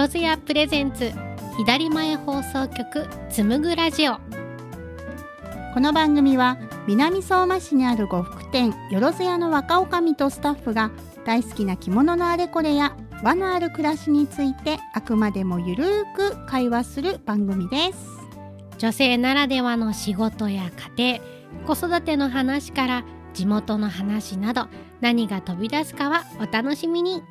よろずやプレゼンツ左前放送局つむぐラジオ。この番組は南相馬市にある呉服店よろずやの若女将とスタッフが大好きな着物のあれこれや和のある暮らしについてあくまでもゆるーく会話する番組です。女性ならではの仕事や家庭子育ての話から地元の話など何が飛び出すかはお楽しみに。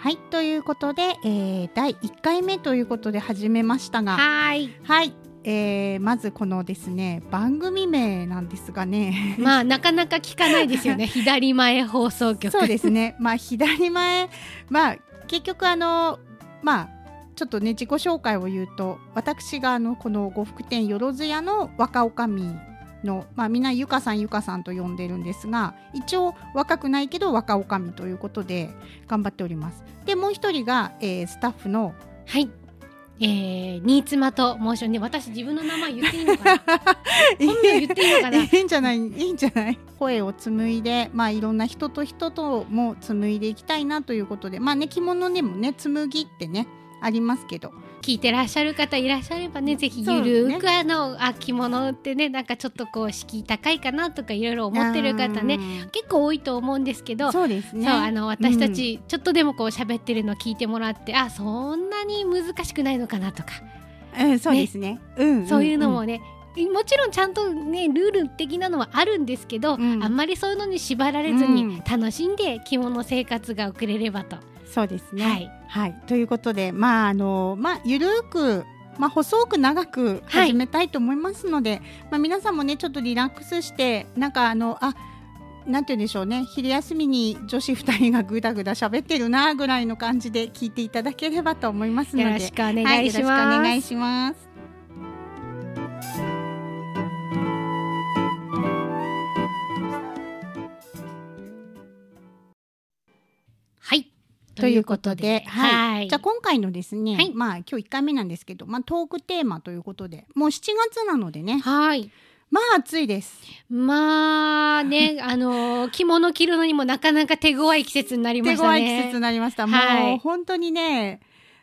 はいということで、えー、第1回目ということで始めましたがはい。はい、えー、まずこのですね番組名なんですがね。まあなかなか聞かないですよね。左前放送局。そうですね。まあ左前まあ結局あのまあちょっとね自己紹介を言うと私があのこの呉服店よろずやの若女将の、まあ、みんなゆかさんゆかさんと呼んでるんですが一応若くないけど若女将ということで頑張っております。でもう一人が、えー、スタッフのはい。えー、新妻と申しね私自分の名前言っていいのかな？本名言っていいのかな？いいんじゃないいいんじゃない。声を紡いでまあいろんな人と人とも紡いでいきたいなということでまあね着物でもね紡ぎってねありますけど。聞いてらっしゃる方いらっしゃればねぜひゆるく、ね、あのあ着物ってねなんかちょっとこう敷居高いかなとかいろいろ思ってる方ね結構多いと思うんですけどそうですね。そうあの私たち、ちょっとでもこう喋ってるの聞いてもらってあそんなに難しくないのかなとか、うん、そうですね、ね、うん、そういうのもね、もちろんちゃんとねルール的なのはあるんですけど、うん、あんまりそういうのに縛られずに楽しんで着物生活が送れればと。そうですね。はい、はい、ということで、まああのまあゆるく。まあ、細く長く始めたいと思いますので、はい、まあ、皆さんもねちょっとリラックスしてなんかあのあなんて言うんでしょうね昼休みに女子2人がぐだぐだ喋ってるなぐらいの感じで聞いていただければと思いますのでよろしくお願いします。はい、ということで、はい、はい、じゃあ今回のですね、はい、まあ今日1回目なんですけど、まあトークテーマということで、もう7月なのでね、はい。まあ暑いです。まあね、あの着物着るのにもなかなか手強い季節になりましたね。手強い季節になりました。もう本当にね、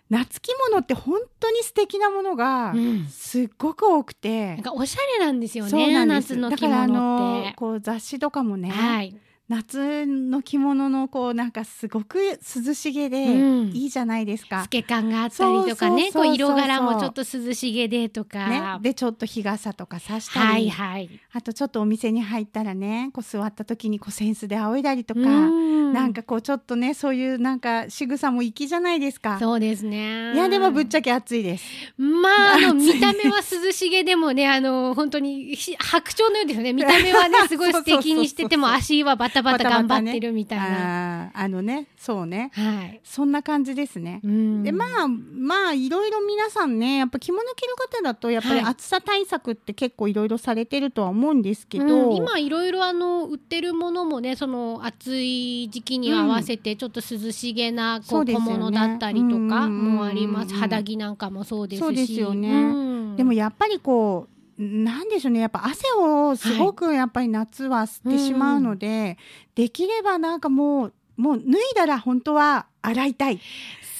夏着物って本当に素敵なものがすっごく多くて、うん、なんかおしゃれなんですよね。夏の着物って。だからあのこう雑誌とかもね、はい、夏の着物のこうなんかすごく涼しげでいいじゃないですか。透け感があったりとかね、こう色柄もちょっと涼しげでとか。ね、でちょっと日傘とかさしたり、はいはい、あとちょっとお店に入ったらね、こう座った時にこうセンスで仰いだりとか、んなんかこうちょっとねそういうなんか仕草も粋じゃないですか。そうですね。いやでもぶっちゃけ暑いです。まああの見た目は涼しげでもねあの本当に白鳥のようですよね。見た目はねすごい素敵にしてても足はバタバタ頑張ってるみたいな。ああのね、そうね。はい。そんな感じですね。で、まあ、まあ、いろいろ皆さんね、やっぱ着物着る方だと、やっぱり暑さ対策って結構いろいろされてるとは思うんですけど。うん、今、いろいろあの、売ってるものもね、その暑い時期に合わせて、ちょっと涼しげな、こう、小物だったりとかもあります。肌着なんかもそうですし。そうですよね。でもやっぱりこう、なんでしょうね。やっぱ汗をすごくやっぱり夏は吸ってしまうので、はいうん、できればなんかもうもう脱いだら本当は洗いたい。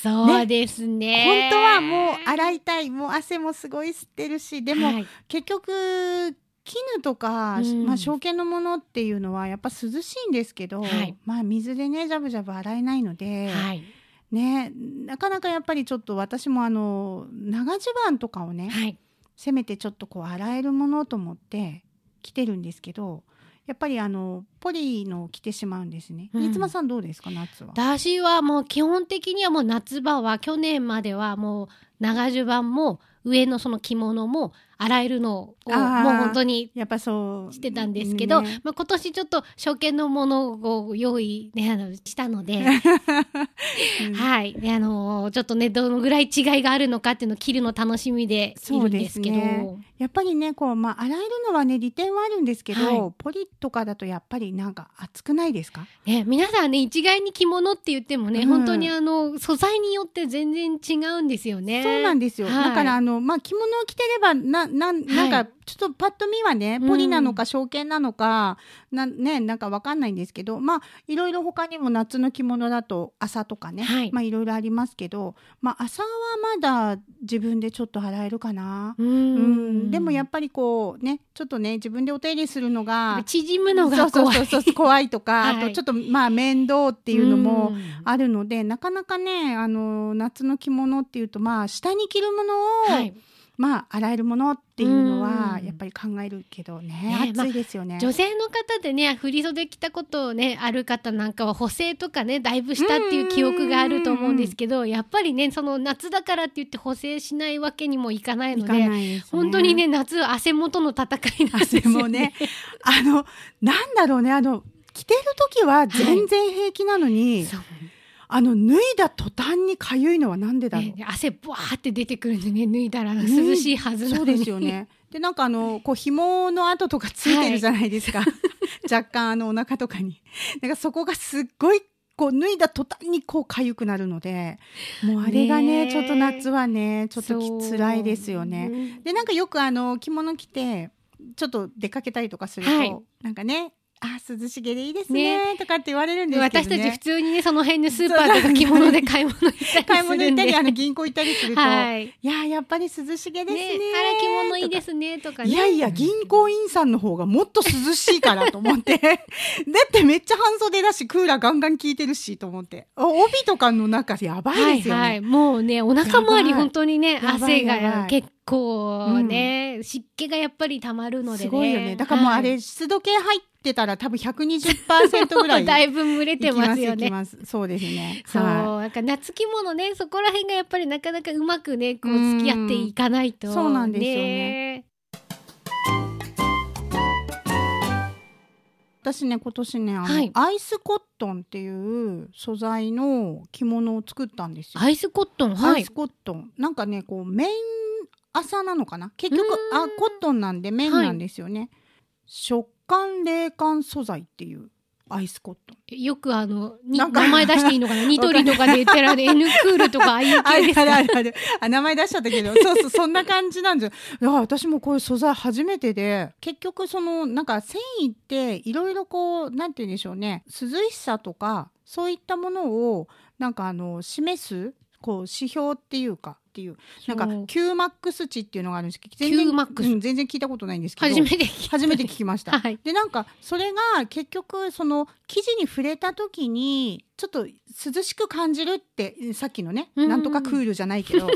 そうですね、ね、本当はもう洗いたい。もう汗もすごい吸ってるしでも、はい、結局絹とか、うん、まあ、証券のものっていうのはやっぱ涼しいんですけど、はい、まあ水でねジャブジャブ洗えないので、はい、ね、なかなかやっぱりちょっと私もあの長襦袢とかをね、はいせめてちょっとこう洗えるものと思って着てるんですけどやっぱりあのポリのを着てしまうんですね。三、つ、さんどうですか夏は？私はもう基本的にはもう夏場は去年まではもう長襦袢も上のその着物も洗えるのをもう本当にやっぱそうしてたんですけど、ね、まあ、今年ちょっと初見のものを用意、ね、あのしたので、うん、はい。あのちょっとねどのぐらい違いがあるのかっていうのを着るの楽しみでいるんですけど、ね、やっぱりねこう、まあ、洗えるのはね利点はあるんですけど、はい、ポリとかだとやっぱりなんか熱くないですか、ね、皆さんね一概に着物って言ってもね、うん、本当にあの素材によって全然違うんですよね。そうなんですよ、はい、だからあの、まあ、着物を着てればなななんかちょっとパッと見はね、ポリなのか証券なのか、な、ね、なんかわかんないんですけど、まあ、いろいろ他にも夏の着物だと朝とかね、はい、まあいろいろありますけど、まあ朝はまだ自分でちょっと洗えるかな。うんうんでもやっぱりこうね、ちょっとね、自分でお手入れするのが、縮むのが怖い。そうそうそう怖いとか、はい、あとちょっとまあ面倒っていうのもあるので、なかなかね、あの、夏の着物っていうと、まあ下に着るものを、はいまあ洗えるものっていうのはやっぱり考えるけどね、ね暑いですよね、まあ、女性の方でね振り袖着たことねある方なんかは補正とかねだいぶしたっていう記憶があると思うんですけどやっぱりねその夏だからって言って補正しないわけにもいかないので、ね、本当にね夏汗元の戦いなんですよね。汗もね。あのなんだろうね。あの着てる時は全然平気なのに、はいあの脱いだ途端に痒いのはなんでだろう、ね、汗ブワーって出てくるんでね脱いだら涼しいはずなのに、そうですよね。でなんかあのこう紐の跡とかついてるじゃないですか、はい、若干あのお腹とかに。なんかそこがすっごいこう脱いだ途端にこう痒くなるのでもうあれがねちょっと夏はねちょっと辛いですよね。でなんかよくあの着物着てちょっと出かけたりとかすると、はい、なんかねあ涼しげでいいですね、ね、とかって言われるんですけど、ね、私たち普通にねその辺のスーパーとか着物で買い物行ったり買い物行ったりあの銀行行ったりすると、はい、いややっぱり涼しげですねねあら着物いいですねとか。ね。いやいや銀行員さんの方がもっと涼しいからと思って。だってめっちゃ半袖だしクーラーガンガン効いてるしと思って。帯とかの中やばいですよね、はいはい、もうねお腹周り本当にね汗が結構ね、うん、湿気がやっぱりたまるので、ね、すごいよね。だからもうあれ、湿度計入ってたら多分120%ぐらい。だいぶ蒸れてますよね。そうですね。そう、はい、なんか夏着物ねそこら辺がやっぱりなかなかうまくねこう付き合っていかないと、そうなんですよね。私ね今年ねあの、はい、アイスコットンっていう素材の着物を作ったんですよ。アイスコットンはい。アイスコットン。なんかねこう綿麻なのかな？結局あコットンなんで綿なんですよね、はい、食感冷感素材っていうアイスコット。ン。よくあの、名前出していいのかな？ニトリとかで言ってられ、N クールとかああいう系ですか？あるある。あ名前出しちゃったけど、そうそう、そんな感じなんですよ。いや、私もこういう素材初めてで、結局その、なんか繊維っていろいろこう、なんて言うんでしょうね、涼しさとか、そういったものを、なんかあの、示す、こう、指標っていうか、っていうなんか Q マックス値っていうのがあるんですけど全然,、うん、全然聞いたことないんですけど初めて初めて聞きました。はい、でなんかそれが結局その生地に触れた時にちょっと涼しく感じるってさっきのね、うん、なんとかクールじゃないけど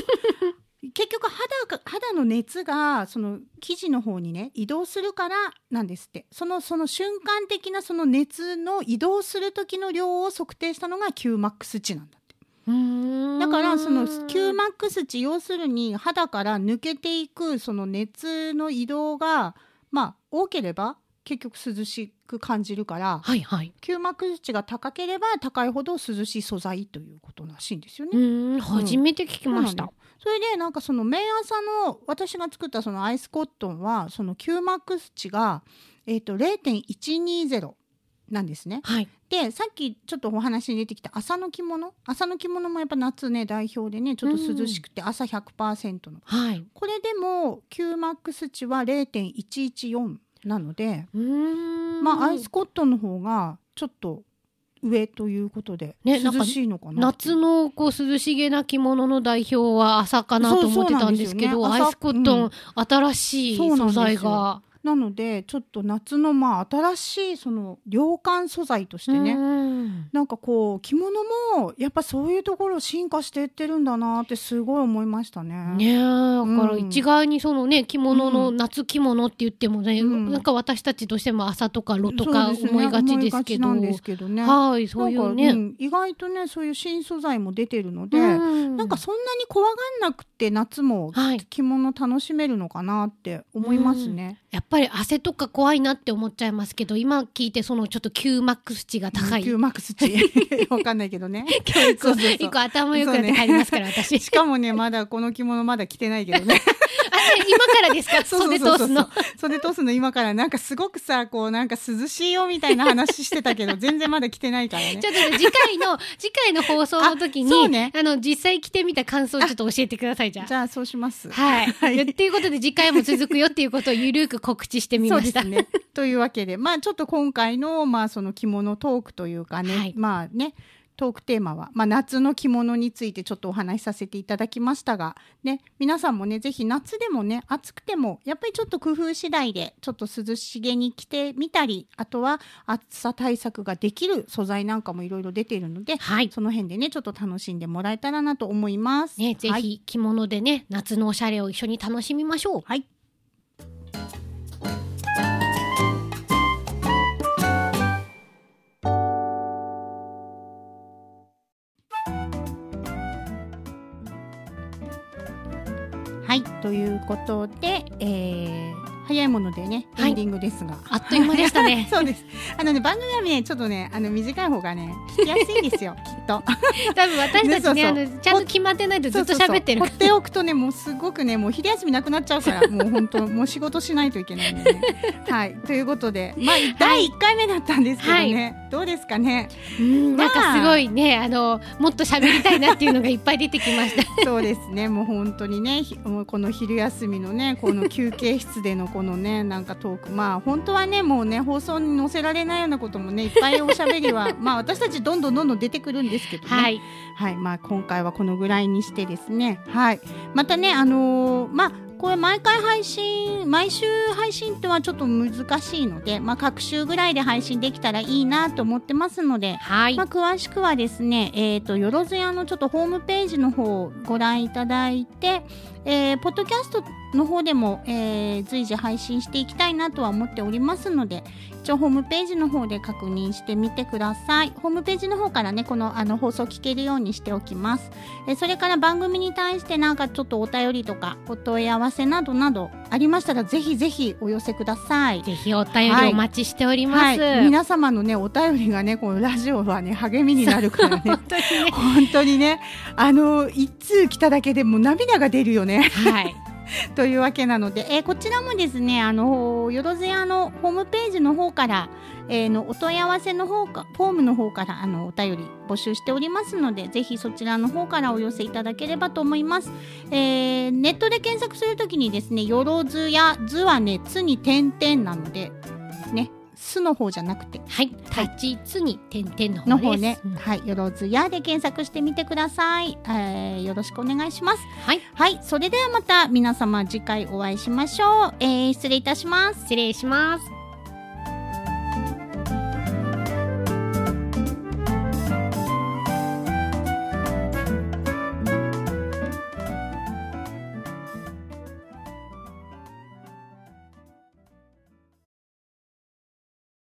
結局肌肌の熱がその生地の方にね移動するからなんですって。そのその瞬間的なその熱の移動する時の量を測定したのが Q マックス値なんだだからその Qmax 値要するに肌から抜けていくその熱の移動がまあ多ければ結局涼しく感じるから、はいはい、Qmax 値が高ければ高いほど涼しい素材ということらしいんですよね。初めて聞きました。うん、それでなんかその綿朝の私が作ったそのアイスコットンはその Qmax 値がえっ、ー、と0.120なんですね。はい、でさっきちょっとお話に出てきた朝の着物？朝の着物もやっぱ夏ね代表でねちょっと涼しくて朝100%の、はい、これでも QMAX 値は0.114なのでまあアイスコットンの方がちょっと上ということで、ね、涼しいのかな夏のこう涼しげな着物の代表は朝かなと思ってたんですけど、ね、アイスコットン、うん、新しい素材が。なのでちょっと夏のまあ新しいその涼感素材としてねなんかこう着物もやっぱそういうところ進化していってるんだなってすごい思いましたね。ねだから一概にそのね着物の夏着物って言ってもね、うん、なんか私たちとしても朝とか炉とか思いがちですけど、ですけどね。はいそういうね、うん、意外とねそういう新素材も出てるので、ん。なんかそんなに怖がんなくて夏も着物楽しめるのかなって思いますね。やっぱり汗とか怖いなって思っちゃいますけど今聞いてそのちょっと QMAX 値が高い。QMAX 値。わかんないけどね。今日一個頭良くなって帰りますから、ね、私 しかもねまだこの着物まだ着てないけどね今からですか？袖通すの。袖通すの今からなんかすごくさ、こうなんか涼しいよみたいな話してたけど、全然まだ来てないからね。ちょっと次回の、次回の放送の時に、あ,、ね、あの、実際来てみた感想をちょっと教えてください、じゃあ。じゃあそうします。はい。はい、っていうことで次回も続くよっていうことをゆるく告知してみました。ね。というわけで、まあちょっと今回の、まあその着物トークというかね、はい、まあね、トークテーマは、まあ、夏の着物についてちょっとお話しさせていただきましたが、ね、皆さんもね、ぜひ夏でもね、暑くても、やっぱりちょっと工夫次第で、ちょっと涼しげに着てみたり、あとは暑さ対策ができる素材なんかもいろいろ出ているので、はい、その辺でね、ちょっと楽しんでもらえたらなと思います。ね、ぜひ着物でね、夏のおしゃれを一緒に楽しみましょう。はい。はい、ということで、えー、早いものでね、エンディングですが、あっという間でしたね。そうです。あのね、番組はね、ちょっとね、あの短い方がね、聞きやすいんですよ、きっと。多分私たちね、あのちゃんと決まってないとずっと喋ってる。放っておくとね、もうすごくね、もう昼休みなくなっちゃうから、もう本当、もう仕事しないといけないんでね。はい、ということで、まあ、第一回目だったんですけどね、どうですかね？うん、なんかすごいね、あの、もっと喋りたいなっていうのがいっぱい出てきました。そうですね、もう本当にね、この昼休みのね、この休憩室でのこのね、なんかかトーク。まあ本当はねもうね放送に載せられないようなこともねいっぱいおしゃべりは まあ私たちどんどんどんどん出てくるんですけどね。はい、はい、まあ今回はこのぐらいにしてですね。はい。またねあのー、まあこれ毎回配信毎週配信ってはちょっと難しいので、まあ、各週ぐらいで配信できたらいいなと思ってますので、はい。まあ、詳しくはですね、えーと、よろずやのちょっとホームページの方をご覧いただいて、えー、ポッドキャストの方でも、えー、随時配信していきたいなとは思っておりますので一応ホームページの方で確認してみてください。ホームページの方からねこのあの放送聞けるようにしておきます、えー、それから番組に対してなんかちょっとお便りとかお問い合わせなどなどありましたらぜひぜひお寄せください。ぜひお便りお待ちしております、はい。はい、皆様のねお便りがねこのラジオはね励みになるからね。本当にね。本当にね。あの一通来ただけでも涙が出るよね。はい というわけなので、えー、こちらもですね、あのよろずやのホームページの方から、えー、のお問い合わせの方か、フォームの方からあのお便り募集しておりますので、ぜひそちらの方からお寄せいただければと思います。えー、ネットで検索するときにですね、よろずや、図はね、つに点々なので、ね、すの方じゃなくて、はい、立ちつに点々の方ね、うん、はい、よろずやで検索してみてください、えー、よろしくお願いします。はい、はい、それではまた皆様次回お会いしましょう。えー、失礼いたします。失礼します。